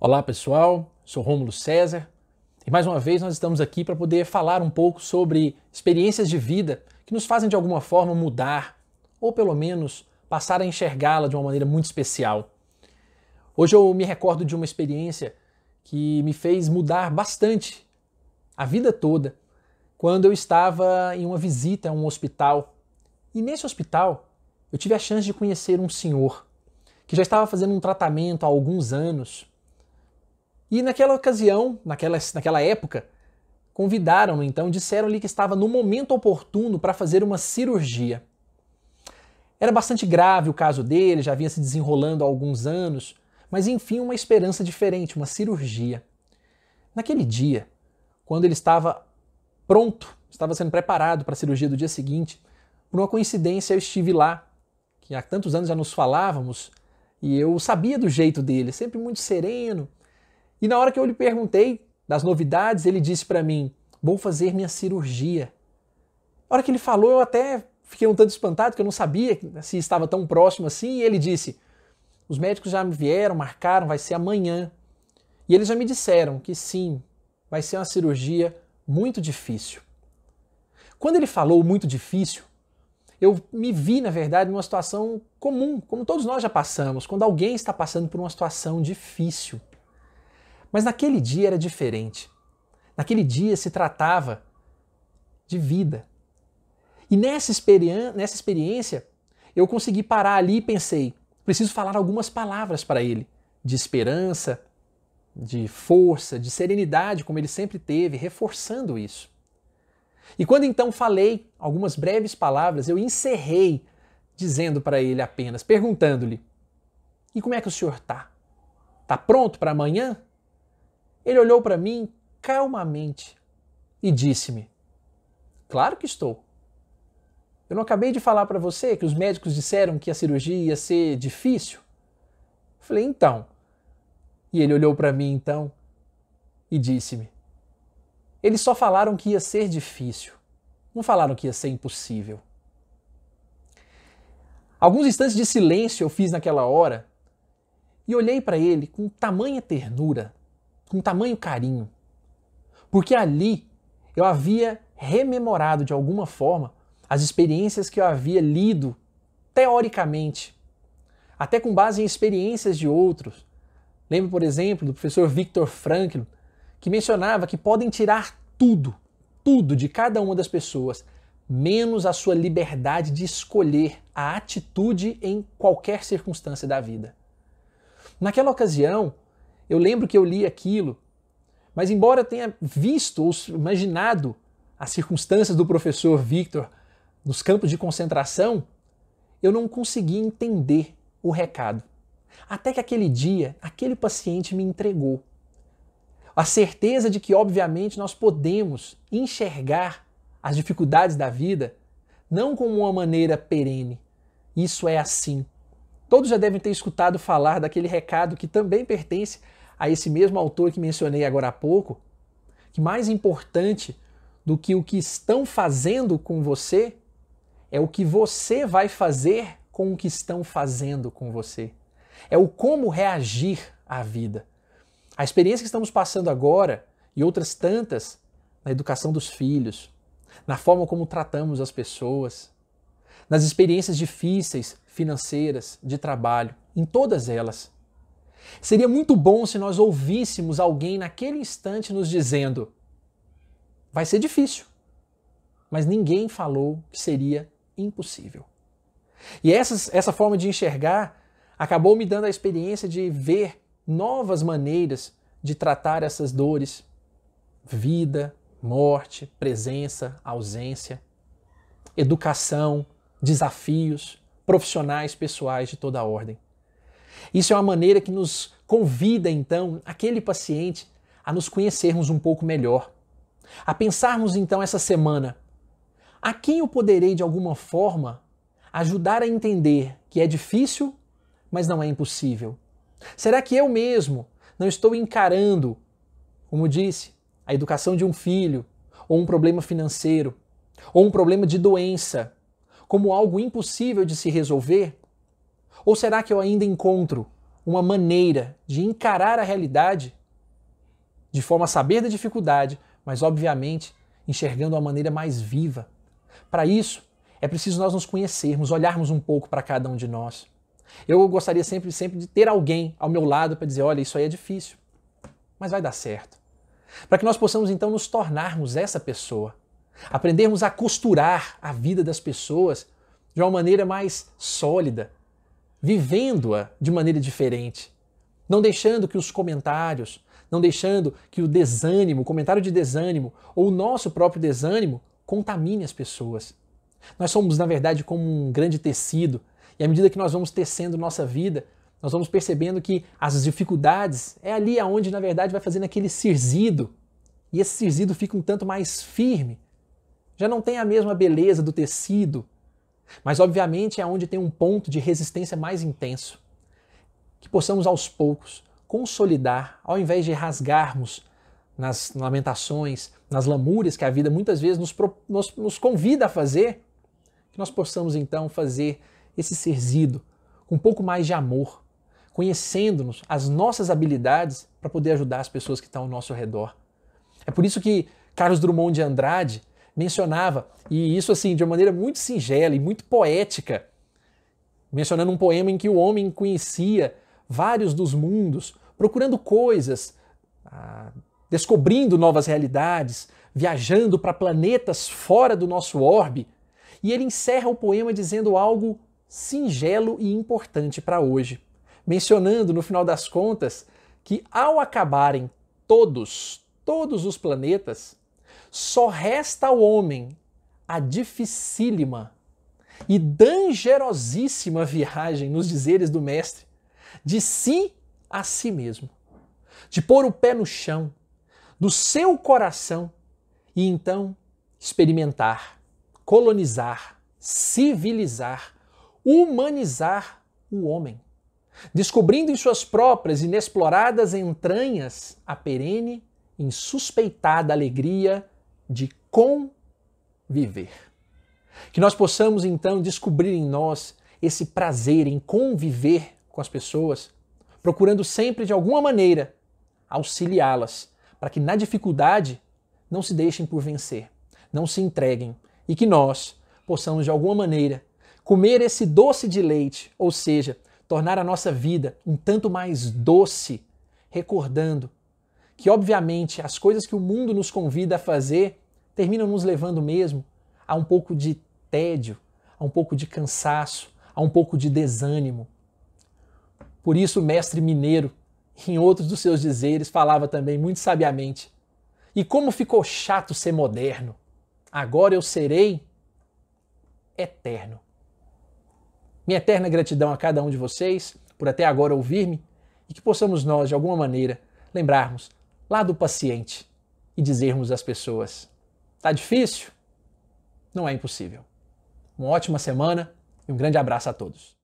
Olá pessoal, sou Rômulo César. E mais uma vez nós estamos aqui para poder falar um pouco sobre experiências de vida que nos fazem de alguma forma mudar ou pelo menos passar a enxergá-la de uma maneira muito especial. Hoje eu me recordo de uma experiência que me fez mudar bastante a vida toda quando eu estava em uma visita a um hospital. E nesse hospital eu tive a chance de conhecer um senhor que já estava fazendo um tratamento há alguns anos e naquela ocasião, naquela, naquela época, convidaram-no então, disseram-lhe que estava no momento oportuno para fazer uma cirurgia. Era bastante grave o caso dele, já vinha se desenrolando há alguns anos, mas enfim, uma esperança diferente, uma cirurgia. Naquele dia, quando ele estava pronto, estava sendo preparado para a cirurgia do dia seguinte, por uma coincidência eu estive lá, que há tantos anos já nos falávamos, e eu sabia do jeito dele, sempre muito sereno, e na hora que eu lhe perguntei das novidades, ele disse para mim: vou fazer minha cirurgia. Na hora que ele falou, eu até fiquei um tanto espantado, porque eu não sabia se estava tão próximo assim. E ele disse: os médicos já me vieram, marcaram, vai ser amanhã. E eles já me disseram que sim, vai ser uma cirurgia muito difícil. Quando ele falou muito difícil, eu me vi, na verdade, numa situação comum, como todos nós já passamos, quando alguém está passando por uma situação difícil. Mas naquele dia era diferente. Naquele dia se tratava de vida. E nessa, experi nessa experiência, eu consegui parar ali e pensei: preciso falar algumas palavras para ele, de esperança, de força, de serenidade, como ele sempre teve, reforçando isso. E quando então falei algumas breves palavras, eu encerrei dizendo para ele apenas, perguntando-lhe: E como é que o senhor está? Está pronto para amanhã? Ele olhou para mim calmamente e disse-me: Claro que estou. Eu não acabei de falar para você que os médicos disseram que a cirurgia ia ser difícil? falei: Então. E ele olhou para mim então e disse-me: Eles só falaram que ia ser difícil, não falaram que ia ser impossível. Alguns instantes de silêncio eu fiz naquela hora e olhei para ele com tamanha ternura com tamanho carinho. Porque ali eu havia rememorado de alguma forma as experiências que eu havia lido teoricamente, até com base em experiências de outros. Lembro, por exemplo, do professor Viktor Frankl, que mencionava que podem tirar tudo, tudo de cada uma das pessoas, menos a sua liberdade de escolher a atitude em qualquer circunstância da vida. Naquela ocasião, eu lembro que eu li aquilo, mas embora eu tenha visto ou imaginado as circunstâncias do professor Victor nos campos de concentração, eu não consegui entender o recado. Até que aquele dia, aquele paciente me entregou. A certeza de que, obviamente, nós podemos enxergar as dificuldades da vida não como uma maneira perene. Isso é assim. Todos já devem ter escutado falar daquele recado que também pertence a esse mesmo autor que mencionei agora há pouco, que mais importante do que o que estão fazendo com você é o que você vai fazer com o que estão fazendo com você. É o como reagir à vida. A experiência que estamos passando agora e outras tantas na educação dos filhos, na forma como tratamos as pessoas, nas experiências difíceis financeiras, de trabalho, em todas elas. Seria muito bom se nós ouvíssemos alguém naquele instante nos dizendo: vai ser difícil, mas ninguém falou que seria impossível. E essa, essa forma de enxergar acabou me dando a experiência de ver novas maneiras de tratar essas dores: vida, morte, presença, ausência, educação, desafios profissionais, pessoais de toda a ordem. Isso é uma maneira que nos convida, então, aquele paciente a nos conhecermos um pouco melhor, a pensarmos então essa semana a quem eu poderei de alguma forma ajudar a entender que é difícil, mas não é impossível. Será que eu mesmo não estou encarando, como disse, a educação de um filho, ou um problema financeiro, ou um problema de doença, como algo impossível de se resolver? Ou será que eu ainda encontro uma maneira de encarar a realidade de forma a saber da dificuldade, mas obviamente enxergando a maneira mais viva. Para isso, é preciso nós nos conhecermos, olharmos um pouco para cada um de nós. Eu gostaria sempre, sempre de ter alguém ao meu lado para dizer: olha, isso aí é difícil, mas vai dar certo. Para que nós possamos então nos tornarmos essa pessoa, aprendermos a costurar a vida das pessoas de uma maneira mais sólida, vivendo-a de maneira diferente, não deixando que os comentários, não deixando que o desânimo, o comentário de desânimo ou o nosso próprio desânimo contamine as pessoas. Nós somos, na verdade, como um grande tecido, e à medida que nós vamos tecendo nossa vida, nós vamos percebendo que as dificuldades é ali aonde, na verdade, vai fazendo aquele cirzido, e esse cirzido fica um tanto mais firme. Já não tem a mesma beleza do tecido, mas obviamente é onde tem um ponto de resistência mais intenso. Que possamos aos poucos consolidar, ao invés de rasgarmos nas lamentações, nas lamúrias que a vida muitas vezes nos, nos, nos convida a fazer, que nós possamos então fazer esse serzido com um pouco mais de amor, conhecendo-nos as nossas habilidades para poder ajudar as pessoas que estão ao nosso redor. É por isso que Carlos Drummond de Andrade mencionava, e isso assim de uma maneira muito singela e muito poética, mencionando um poema em que o homem conhecia vários dos mundos, procurando coisas, ah, descobrindo novas realidades, viajando para planetas fora do nosso orbe. E ele encerra o poema dizendo algo singelo e importante para hoje, mencionando no final das contas que ao acabarem todos, todos os planetas, só resta ao homem a dificílima e dangerosíssima viagem, nos dizeres do Mestre, de si a si mesmo, de pôr o pé no chão, do seu coração e então experimentar, colonizar, civilizar, humanizar o homem, descobrindo em suas próprias inexploradas entranhas a perene, insuspeitada alegria de conviver. Que nós possamos então descobrir em nós esse prazer em conviver com as pessoas, procurando sempre de alguma maneira auxiliá-las, para que na dificuldade não se deixem por vencer, não se entreguem e que nós possamos de alguma maneira comer esse doce de leite, ou seja, tornar a nossa vida um tanto mais doce, recordando que, obviamente, as coisas que o mundo nos convida a fazer terminam nos levando mesmo a um pouco de tédio, a um pouco de cansaço, a um pouco de desânimo. Por isso, o mestre mineiro, em outros dos seus dizeres, falava também muito sabiamente: E como ficou chato ser moderno, agora eu serei eterno. Minha eterna gratidão a cada um de vocês por até agora ouvir-me e que possamos nós, de alguma maneira, lembrarmos lá do paciente e dizermos às pessoas: Tá difícil? Não é impossível. Uma ótima semana e um grande abraço a todos.